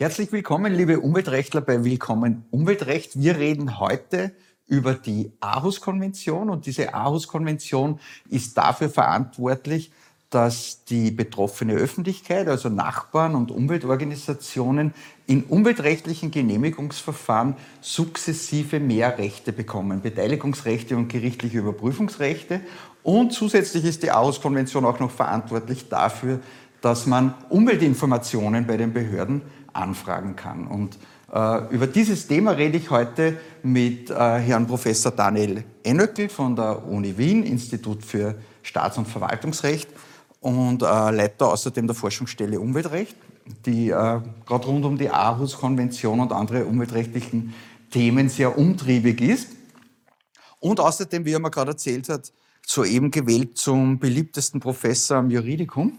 Herzlich willkommen, liebe Umweltrechtler bei Willkommen Umweltrecht. Wir reden heute über die Aarhus-Konvention und diese Aarhus-Konvention ist dafür verantwortlich, dass die betroffene Öffentlichkeit, also Nachbarn und Umweltorganisationen in umweltrechtlichen Genehmigungsverfahren sukzessive mehr Rechte bekommen, Beteiligungsrechte und gerichtliche Überprüfungsrechte. Und zusätzlich ist die Aarhus-Konvention auch noch verantwortlich dafür, dass man Umweltinformationen bei den Behörden anfragen kann. Und äh, über dieses Thema rede ich heute mit äh, Herrn Professor Daniel Ennöckel von der Uni Wien, Institut für Staats- und Verwaltungsrecht und äh, Leiter außerdem der Forschungsstelle Umweltrecht, die äh, gerade rund um die Aarhus-Konvention und andere umweltrechtlichen Themen sehr umtriebig ist. Und außerdem, wie er mir gerade erzählt hat, soeben gewählt zum beliebtesten Professor am Juridikum,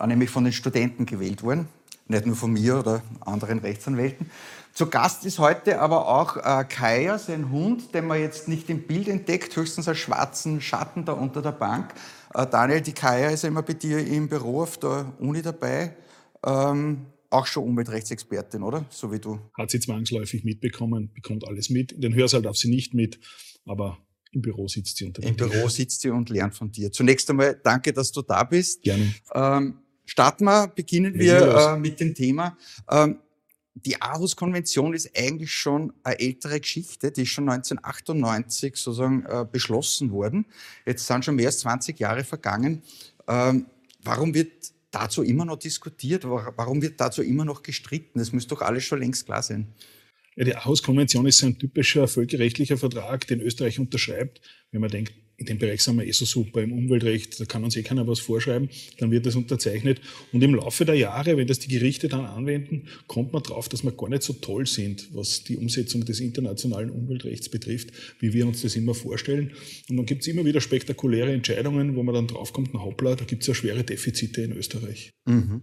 äh, nämlich von den Studenten gewählt worden nicht nur von mir oder anderen Rechtsanwälten. Zu Gast ist heute aber auch äh, Kaya, sein Hund, den man jetzt nicht im Bild entdeckt, höchstens als schwarzen Schatten da unter der Bank. Äh, Daniel, die Kaya ist ja immer bei dir im Büro auf der Uni dabei. Ähm, auch schon Umweltrechtsexpertin, oder? So wie du. Hat sie zwangsläufig mitbekommen, bekommt alles mit. In den Hörsaal darf sie nicht mit, aber im Büro sitzt sie unter Im Büro sitzt sie und lernt von dir. Zunächst einmal danke, dass du da bist. Gerne. Ähm, Starten wir, beginnen wir äh, mit dem Thema. Ähm, die Aarhus-Konvention ist eigentlich schon eine ältere Geschichte, die ist schon 1998 sozusagen äh, beschlossen worden. Jetzt sind schon mehr als 20 Jahre vergangen. Ähm, warum wird dazu immer noch diskutiert? Warum wird dazu immer noch gestritten? Das müsste doch alles schon längst klar sein. Ja, die Aarhus-Konvention ist ein typischer völkerrechtlicher Vertrag, den Österreich unterschreibt, wenn man denkt, in dem Bereich sind wir eh so super im Umweltrecht, da kann uns eh keiner was vorschreiben, dann wird das unterzeichnet. Und im Laufe der Jahre, wenn das die Gerichte dann anwenden, kommt man drauf, dass wir gar nicht so toll sind, was die Umsetzung des internationalen Umweltrechts betrifft, wie wir uns das immer vorstellen. Und dann gibt es immer wieder spektakuläre Entscheidungen, wo man dann draufkommt, na hoppla, da gibt es ja schwere Defizite in Österreich. Mhm.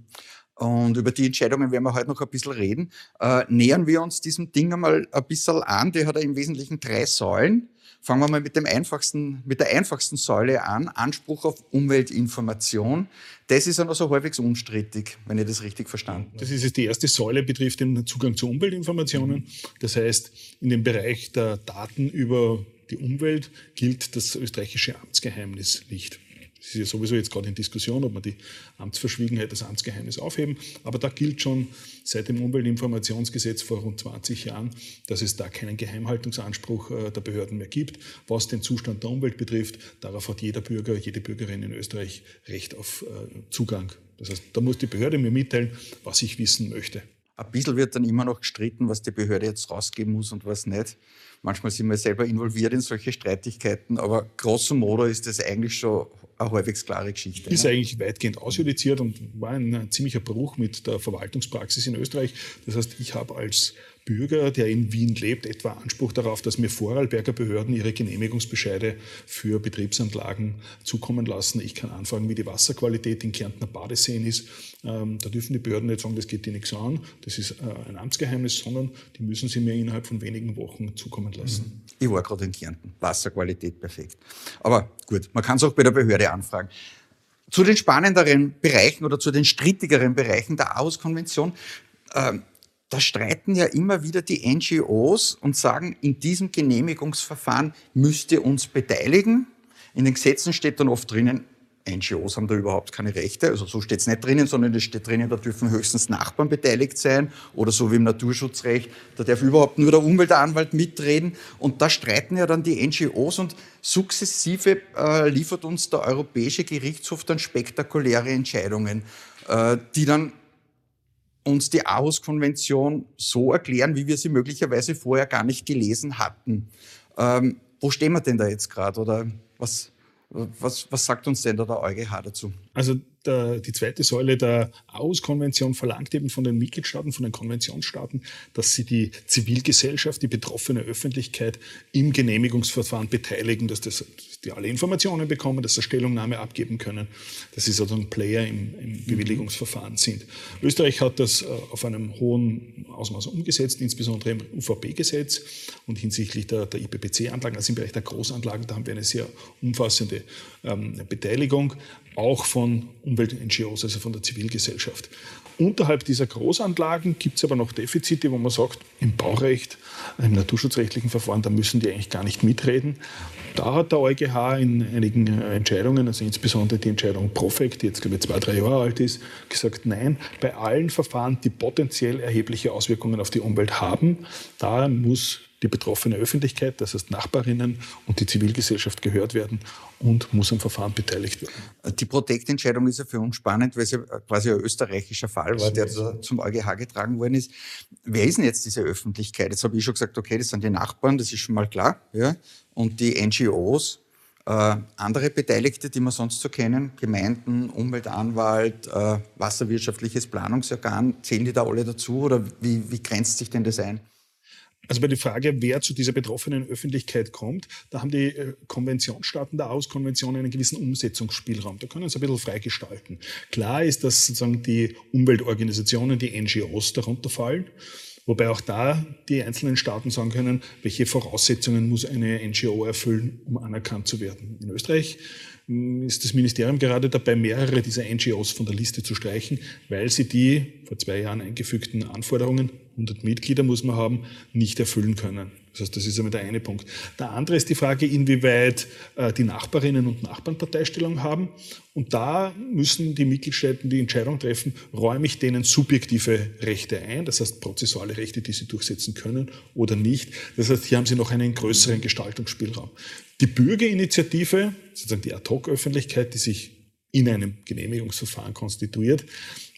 Und über die Entscheidungen werden wir heute noch ein bisschen reden. Äh, nähern wir uns diesem Ding einmal ein bisschen an. Der hat ja im Wesentlichen drei Säulen. Fangen wir mal mit, dem einfachsten, mit der einfachsten Säule an, Anspruch auf Umweltinformation. Das ist ja noch so halbwegs unstrittig, wenn ich das richtig verstanden habe. Das ist es. Die erste Säule betrifft den Zugang zu Umweltinformationen. Das heißt, in dem Bereich der Daten über die Umwelt gilt das österreichische Amtsgeheimnis nicht. Es ist ja sowieso jetzt gerade in Diskussion, ob man die Amtsverschwiegenheit, das Amtsgeheimnis aufheben. Aber da gilt schon seit dem Umweltinformationsgesetz vor rund 20 Jahren, dass es da keinen Geheimhaltungsanspruch äh, der Behörden mehr gibt. Was den Zustand der Umwelt betrifft, darauf hat jeder Bürger, jede Bürgerin in Österreich Recht auf äh, Zugang. Das heißt, da muss die Behörde mir mitteilen, was ich wissen möchte. Ein bisschen wird dann immer noch gestritten, was die Behörde jetzt rausgeben muss und was nicht. Manchmal sind wir selber involviert in solche Streitigkeiten, aber grosso modo ist das eigentlich schon eine halbwegs klare Geschichte. Ist ja. eigentlich weitgehend ausjudiziert und war ein, ein ziemlicher Bruch mit der Verwaltungspraxis in Österreich. Das heißt, ich habe als Bürger, der in Wien lebt, etwa Anspruch darauf, dass mir Vorarlberger Behörden ihre Genehmigungsbescheide für Betriebsanlagen zukommen lassen. Ich kann anfragen, wie die Wasserqualität in Kärntner Badeseen ist. Ähm, da dürfen die Behörden nicht sagen, das geht dir nichts an, das ist äh, ein Amtsgeheimnis, sondern die müssen sie mir innerhalb von wenigen Wochen zukommen lassen. Ich war gerade in Kärnten. Wasserqualität perfekt. Aber gut, man kann es auch bei der Behörde anfragen. Zu den spannenderen Bereichen oder zu den strittigeren Bereichen der Aarhus-Konvention. Ähm, da streiten ja immer wieder die NGOs und sagen, in diesem Genehmigungsverfahren müsst ihr uns beteiligen. In den Gesetzen steht dann oft drinnen, NGOs haben da überhaupt keine Rechte. Also so steht es nicht drinnen, sondern es steht drinnen, da dürfen höchstens Nachbarn beteiligt sein oder so wie im Naturschutzrecht, da darf überhaupt nur der Umweltanwalt mitreden. Und da streiten ja dann die NGOs und sukzessive äh, liefert uns der Europäische Gerichtshof dann spektakuläre Entscheidungen, äh, die dann uns die Aarhus-Konvention so erklären, wie wir sie möglicherweise vorher gar nicht gelesen hatten. Ähm, wo stehen wir denn da jetzt gerade oder was, was, was sagt uns denn da der EuGH dazu? Also der, die zweite Säule der Aarhus-Konvention verlangt eben von den Mitgliedstaaten, von den Konventionsstaaten, dass sie die Zivilgesellschaft, die betroffene Öffentlichkeit im Genehmigungsverfahren beteiligen, dass, das, dass die alle Informationen bekommen, dass sie Stellungnahme abgeben können, dass sie sozusagen Player im, im mhm. Bewilligungsverfahren sind. Österreich hat das äh, auf einem hohen Ausmaß umgesetzt, insbesondere im UVP-Gesetz und hinsichtlich der, der IPPC-Anlagen, also im Bereich der Großanlagen, da haben wir eine sehr umfassende ähm, Beteiligung. Auch von Umwelt-NGOs, also von der Zivilgesellschaft. Unterhalb dieser Großanlagen gibt es aber noch Defizite, wo man sagt, im Baurecht, im naturschutzrechtlichen Verfahren, da müssen die eigentlich gar nicht mitreden. Da hat der EuGH in einigen Entscheidungen, also insbesondere die Entscheidung Profect, die jetzt glaube ich zwei, drei Jahre alt ist, gesagt, nein, bei allen Verfahren, die potenziell erhebliche Auswirkungen auf die Umwelt haben, da muss die betroffene Öffentlichkeit, das heißt Nachbarinnen und die Zivilgesellschaft gehört werden und muss am Verfahren beteiligt werden. Die Protektentscheidung ist ja für uns spannend, weil es ja quasi ein österreichischer Fall war, der zum EuGH getragen worden ist. Wer ist denn jetzt diese Öffentlichkeit? Jetzt habe ich schon gesagt, okay, das sind die Nachbarn, das ist schon mal klar. Ja? Und die NGOs, äh, andere Beteiligte, die wir sonst so kennen, Gemeinden, Umweltanwalt, äh, wasserwirtschaftliches Planungsorgan, zählen die da alle dazu oder wie, wie grenzt sich denn das ein? Also bei der Frage, wer zu dieser betroffenen Öffentlichkeit kommt, da haben die äh, Konventionsstaaten der Auskonvention einen gewissen Umsetzungsspielraum. Da können sie ein bisschen freigestalten. Klar ist, dass sozusagen die Umweltorganisationen, die NGOs darunter fallen. Wobei auch da die einzelnen Staaten sagen können, welche Voraussetzungen muss eine NGO erfüllen, um anerkannt zu werden. In Österreich hm, ist das Ministerium gerade dabei, mehrere dieser NGOs von der Liste zu streichen, weil sie die vor zwei Jahren eingefügten Anforderungen 100 Mitglieder muss man haben, nicht erfüllen können. Das heißt, das ist einmal der eine Punkt. Der andere ist die Frage, inwieweit äh, die Nachbarinnen und Nachbarn Parteistellung haben. Und da müssen die Mitgliedstaaten die Entscheidung treffen, räume ich denen subjektive Rechte ein, das heißt prozessuale Rechte, die sie durchsetzen können oder nicht. Das heißt, hier haben sie noch einen größeren Gestaltungsspielraum. Die Bürgerinitiative, sozusagen die Ad-Hoc-Öffentlichkeit, die sich in einem Genehmigungsverfahren konstituiert,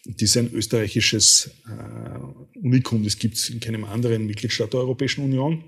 das ist ein österreichisches äh, Unikum, das gibt es in keinem anderen Mitgliedstaat der Europäischen Union.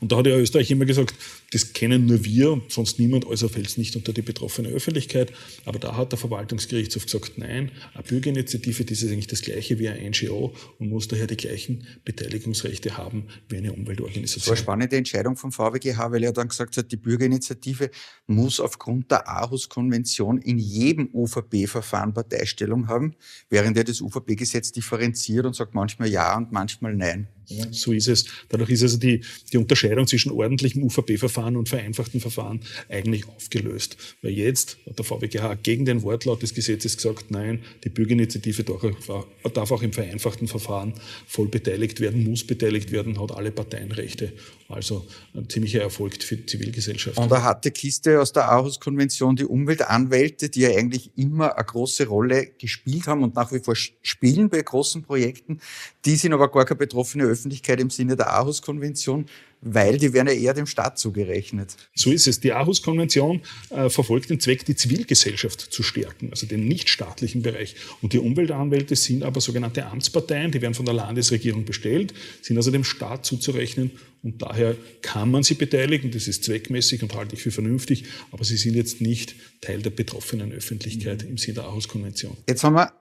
Und da hat ja Österreich immer gesagt, das kennen nur wir und sonst niemand, also fällt es nicht unter die betroffene Öffentlichkeit. Aber da hat der Verwaltungsgerichtshof gesagt, nein, eine Bürgerinitiative, das ist eigentlich das gleiche wie ein NGO und muss daher die gleichen Beteiligungsrechte haben wie eine Umweltorganisation. Das war eine spannende Entscheidung vom VWGH, weil er dann gesagt hat, die Bürgerinitiative muss aufgrund der Aarhus-Konvention in jedem UVP-Verfahren Parteistellung haben, während er das UVP-Gesetz differenziert und sagt manchmal ja und manchmal nein. So ist es. Dadurch ist also die, die Unterscheidung zwischen ordentlichem UVP-Verfahren und vereinfachten Verfahren eigentlich aufgelöst. Weil jetzt hat der VWGH gegen den Wortlaut des Gesetzes gesagt, nein, die Bürgerinitiative darf auch im vereinfachten Verfahren voll beteiligt werden, muss beteiligt werden, hat alle Parteienrechte. Also ein ziemlicher Erfolg für die Zivilgesellschaft. Und eine harte Kiste aus der Aarhus-Konvention, die Umweltanwälte, die ja eigentlich immer eine große Rolle gespielt haben und nach wie vor spielen bei großen Projekten, die sind aber gar keine betroffene Öffentlichkeit im Sinne der Aarhus-Konvention, weil die werden ja eher dem Staat zugerechnet. So ist es. Die Aarhus-Konvention äh, verfolgt den Zweck, die Zivilgesellschaft zu stärken, also den nichtstaatlichen Bereich. Und die Umweltanwälte sind aber sogenannte Amtsparteien, die werden von der Landesregierung bestellt, sind also dem Staat zuzurechnen und daher kann man sie beteiligen. Das ist zweckmäßig und halte ich für vernünftig, aber sie sind jetzt nicht Teil der betroffenen Öffentlichkeit mhm. im Sinne der Aarhus-Konvention. Jetzt haben wir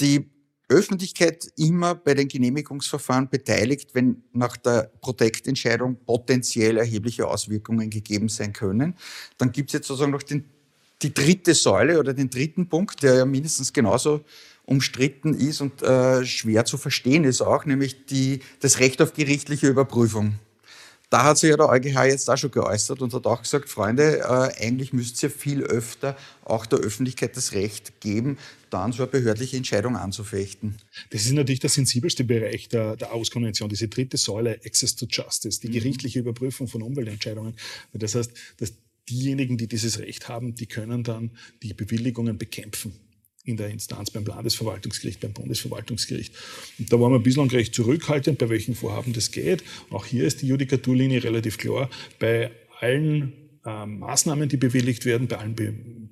die Öffentlichkeit immer bei den Genehmigungsverfahren beteiligt, wenn nach der Protektentscheidung potenziell erhebliche Auswirkungen gegeben sein können. Dann gibt es jetzt sozusagen noch den, die dritte Säule oder den dritten Punkt, der ja mindestens genauso umstritten ist und äh, schwer zu verstehen ist auch, nämlich die, das Recht auf gerichtliche Überprüfung. Da hat sich ja der EuGH jetzt auch schon geäußert und hat auch gesagt, Freunde, äh, eigentlich müsst ihr viel öfter auch der Öffentlichkeit das Recht geben, dann so eine behördliche Entscheidung anzufechten. Das ist natürlich der sensibelste Bereich der, der Auskonvention, diese dritte Säule, Access to Justice, die mhm. gerichtliche Überprüfung von Umweltentscheidungen. Das heißt, dass diejenigen, die dieses Recht haben, die können dann die Bewilligungen bekämpfen in der Instanz beim Landesverwaltungsgericht, beim Bundesverwaltungsgericht. Und da waren wir bislang recht zurückhaltend, bei welchen Vorhaben das geht. Auch hier ist die Judikaturlinie relativ klar. Bei allen äh, Maßnahmen, die bewilligt werden, bei allen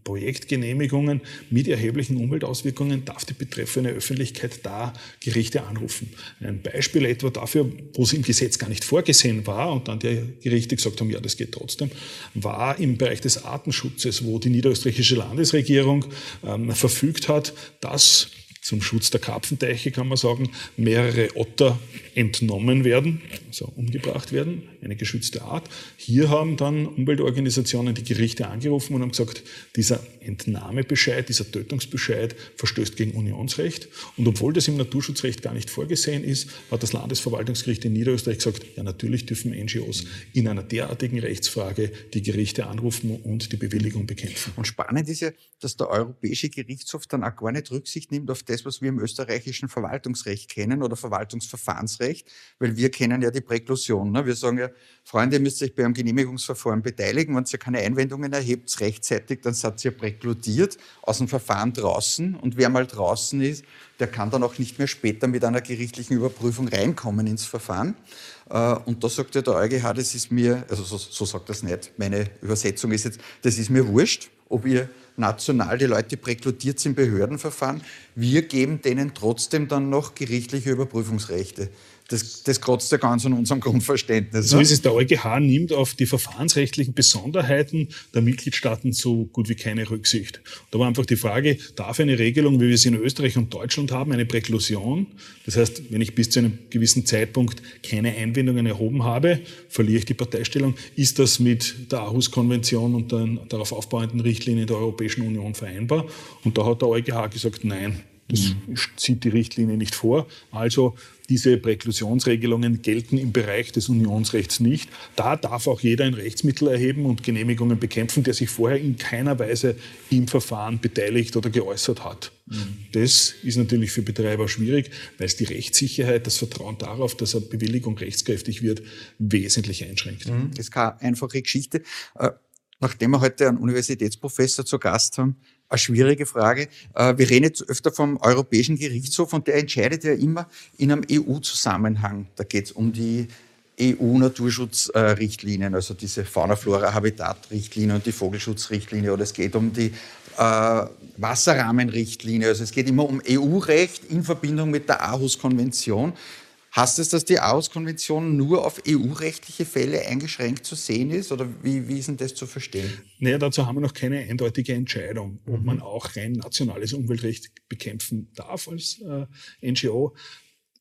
Projektgenehmigungen mit erheblichen Umweltauswirkungen, darf die betreffende Öffentlichkeit da Gerichte anrufen. Ein Beispiel etwa dafür, wo es im Gesetz gar nicht vorgesehen war und dann die Gerichte gesagt haben, ja, das geht trotzdem, war im Bereich des Artenschutzes, wo die niederösterreichische Landesregierung ähm, verfügt hat, dass zum Schutz der Karpfenteiche, kann man sagen, mehrere Otter entnommen werden, also umgebracht werden, eine geschützte Art. Hier haben dann Umweltorganisationen die Gerichte angerufen und haben gesagt, dieser Entnahmebescheid, dieser Tötungsbescheid verstößt gegen Unionsrecht. Und obwohl das im Naturschutzrecht gar nicht vorgesehen ist, hat das Landesverwaltungsgericht in Niederösterreich gesagt, ja natürlich dürfen NGOs in einer derartigen Rechtsfrage die Gerichte anrufen und die Bewilligung bekämpfen. Und spannend ist ja, dass der Europäische Gerichtshof dann auch gar nicht Rücksicht nimmt auf das, was wir im österreichischen Verwaltungsrecht kennen oder Verwaltungsverfahrensrecht, weil wir kennen ja die Präklusion. Ne? Wir sagen ja, Freunde, ihr müsst euch beim Genehmigungsverfahren beteiligen. Wenn ihr keine Einwendungen erhebt, rechtzeitig, dann seid ihr präkludiert, aus dem Verfahren draußen. Und wer mal draußen ist, der kann dann auch nicht mehr später mit einer gerichtlichen Überprüfung reinkommen ins Verfahren. Äh, und da sagt der EuGH, das ist mir, also so, so sagt das nicht, meine Übersetzung ist jetzt, das ist mir wurscht, ob ihr national die Leute präkludiert im Behördenverfahren. Wir geben denen trotzdem dann noch gerichtliche Überprüfungsrechte. Das, das kratzt ja ganz an unserem Grundverständnis. So ne? ist es. Der EuGH nimmt auf die verfahrensrechtlichen Besonderheiten der Mitgliedstaaten so gut wie keine Rücksicht. Da war einfach die Frage, darf eine Regelung, wie wir sie in Österreich und Deutschland haben, eine Präklusion, das heißt, wenn ich bis zu einem gewissen Zeitpunkt keine Einwendungen erhoben habe, verliere ich die Parteistellung, ist das mit der Aarhus-Konvention und den darauf aufbauenden Richtlinien der Europäischen Union vereinbar? Und da hat der EuGH gesagt, nein, das mhm. zieht die Richtlinie nicht vor. Also diese Präklusionsregelungen gelten im Bereich des Unionsrechts nicht. Da darf auch jeder ein Rechtsmittel erheben und Genehmigungen bekämpfen, der sich vorher in keiner Weise im Verfahren beteiligt oder geäußert hat. Mhm. Das ist natürlich für Betreiber schwierig, weil es die Rechtssicherheit, das Vertrauen darauf, dass eine Bewilligung rechtskräftig wird, wesentlich einschränkt. Mhm. Das ist keine einfache Geschichte. Äh, nachdem wir heute einen Universitätsprofessor zu Gast haben, eine schwierige Frage. Äh, wir reden jetzt öfter vom Europäischen Gerichtshof und der entscheidet ja immer in einem EU-Zusammenhang. Da geht es um die EU-Naturschutzrichtlinien, also diese Fauna-Flora-Habitat-Richtlinie und die Vogelschutzrichtlinie, oder es geht um die äh, Wasserrahmenrichtlinie. Also es geht immer um EU-Recht in Verbindung mit der Aarhus-Konvention. Heißt es, dass die Aarhus-Konvention nur auf EU-rechtliche Fälle eingeschränkt zu sehen ist? Oder wie, wie ist denn das zu verstehen? Naja, dazu haben wir noch keine eindeutige Entscheidung, ob mhm. man auch rein nationales Umweltrecht bekämpfen darf als äh, NGO.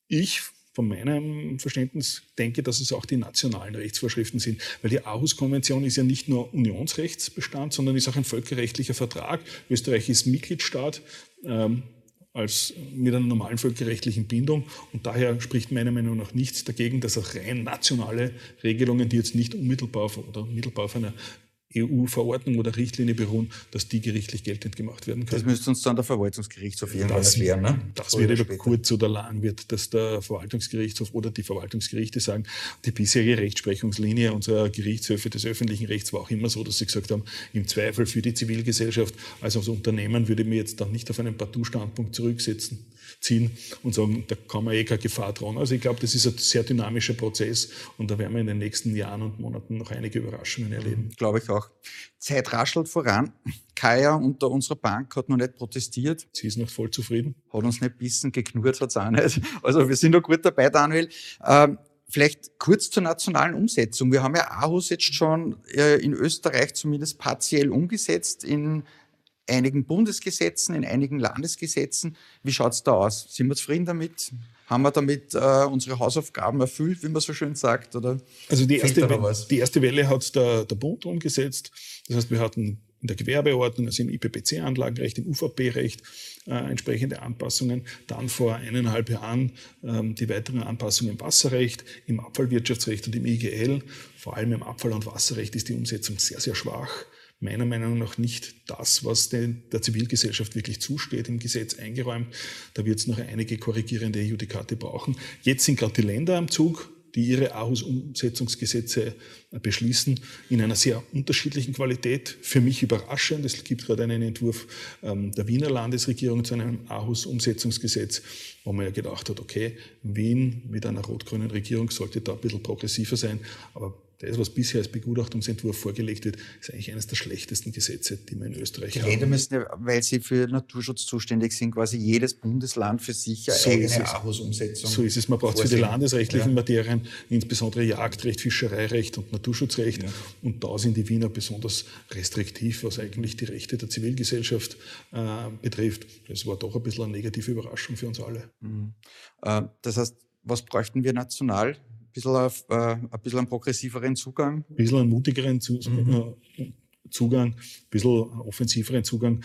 Ich von meinem Verständnis denke, dass es auch die nationalen Rechtsvorschriften sind, weil die Aarhus-Konvention ist ja nicht nur Unionsrechtsbestand, sondern ist auch ein völkerrechtlicher Vertrag. Österreich ist Mitgliedstaat. Ähm, als mit einer normalen völkerrechtlichen Bindung. Und daher spricht meiner Meinung nach nichts dagegen, dass auch rein nationale Regelungen, die jetzt nicht unmittelbar oder mittelbar auf einer EU-Verordnung oder Richtlinie beruhen, dass die gerichtlich geltend gemacht werden können. Das müsste uns dann der Verwaltungsgerichtshof irgendwann erklären. Ne? Das wird über kurz oder lang, wird, dass der Verwaltungsgerichtshof oder die Verwaltungsgerichte sagen, die bisherige Rechtsprechungslinie unserer Gerichtshöfe des öffentlichen Rechts war auch immer so, dass sie gesagt haben, im Zweifel für die Zivilgesellschaft, also als Unternehmen würde mir jetzt dann nicht auf einen Partout-Standpunkt zurücksetzen ziehen und sagen, da kann man eh keine Gefahr drohen. Also ich glaube, das ist ein sehr dynamischer Prozess und da werden wir in den nächsten Jahren und Monaten noch einige Überraschungen erleben. Glaube ich auch. Zeit raschelt voran. Kaya unter unserer Bank hat noch nicht protestiert. Sie ist noch voll zufrieden. Hat uns nicht bissen, geknurrt hat es auch nicht. Also wir sind noch gut dabei, Daniel. Ähm, Vielleicht kurz zur nationalen Umsetzung. Wir haben ja Aarhus jetzt schon äh, in Österreich zumindest partiell umgesetzt in einigen Bundesgesetzen, in einigen Landesgesetzen. Wie schaut es da aus? Sind wir zufrieden damit? Haben wir damit äh, unsere Hausaufgaben erfüllt, wie man so schön sagt? Oder also die erste, Welle, die erste Welle hat der, der Bund umgesetzt. Das heißt, wir hatten in der Gewerbeordnung, also im IPPC-Anlagenrecht, im UVP-Recht äh, entsprechende Anpassungen. Dann vor eineinhalb Jahren ähm, die weiteren Anpassungen im Wasserrecht, im Abfallwirtschaftsrecht und im IGL. Vor allem im Abfall- und Wasserrecht ist die Umsetzung sehr, sehr schwach meiner Meinung nach nicht das, was den, der Zivilgesellschaft wirklich zusteht, im Gesetz eingeräumt. Da wird es noch einige korrigierende Judikate brauchen. Jetzt sind gerade die Länder am Zug, die ihre Aarhus-Umsetzungsgesetze beschließen, in einer sehr unterschiedlichen Qualität. Für mich überraschend. Es gibt gerade einen Entwurf ähm, der Wiener Landesregierung zu einem Aarhus-Umsetzungsgesetz, wo man ja gedacht hat, okay, Wien mit einer rot-grünen Regierung sollte da ein bisschen progressiver sein. Aber das, was bisher als Begutachtungsentwurf vorgelegt wird, ist eigentlich eines der schlechtesten Gesetze, die wir in Österreich die haben. Die Länder müssen ja, weil sie für Naturschutz zuständig sind, quasi jedes Bundesland für sich eine so eigene Ahus-Umsetzung. So ist es. Man braucht für die landesrechtlichen ja. Materien insbesondere Jagdrecht, Fischereirecht und Naturschutzrecht. Ja. Und da sind die Wiener besonders restriktiv, was eigentlich die Rechte der Zivilgesellschaft äh, betrifft. Das war doch ein bisschen eine negative Überraschung für uns alle. Mhm. Äh, das heißt, was bräuchten wir national? Ein bisschen, auf, äh, ein bisschen einen progressiveren Zugang? Ein bisschen einen mutigeren Zu mhm. Äh, Zugang, ein bisschen offensiveren Zugang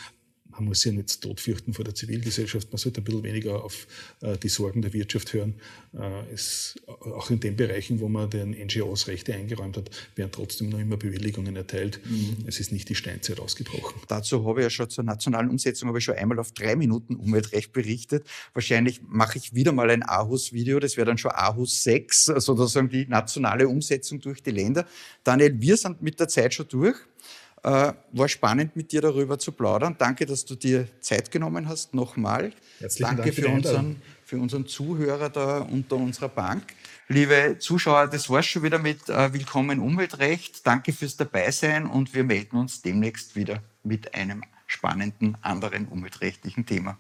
man muss sich ja nicht tot fürchten vor der Zivilgesellschaft, man sollte ein bisschen weniger auf äh, die Sorgen der Wirtschaft hören. Äh, es, auch in den Bereichen, wo man den NGOs Rechte eingeräumt hat, werden trotzdem noch immer Bewilligungen erteilt. Mhm. Es ist nicht die Steinzeit ausgebrochen. Dazu habe ich ja schon zur nationalen Umsetzung habe ich schon einmal auf drei Minuten Umweltrecht berichtet. Wahrscheinlich mache ich wieder mal ein AHUS-Video, das wäre dann schon AHUS 6, sozusagen die nationale Umsetzung durch die Länder. Daniel, wir sind mit der Zeit schon durch. Äh, war spannend, mit dir darüber zu plaudern. Danke, dass du dir Zeit genommen hast. Nochmal. Herzlichen Danke Dank für, unseren, für unseren Zuhörer da unter unserer Bank. Liebe Zuschauer, das war's schon wieder mit äh, Willkommen Umweltrecht. Danke fürs Dabeisein und wir melden uns demnächst wieder mit einem spannenden anderen umweltrechtlichen Thema.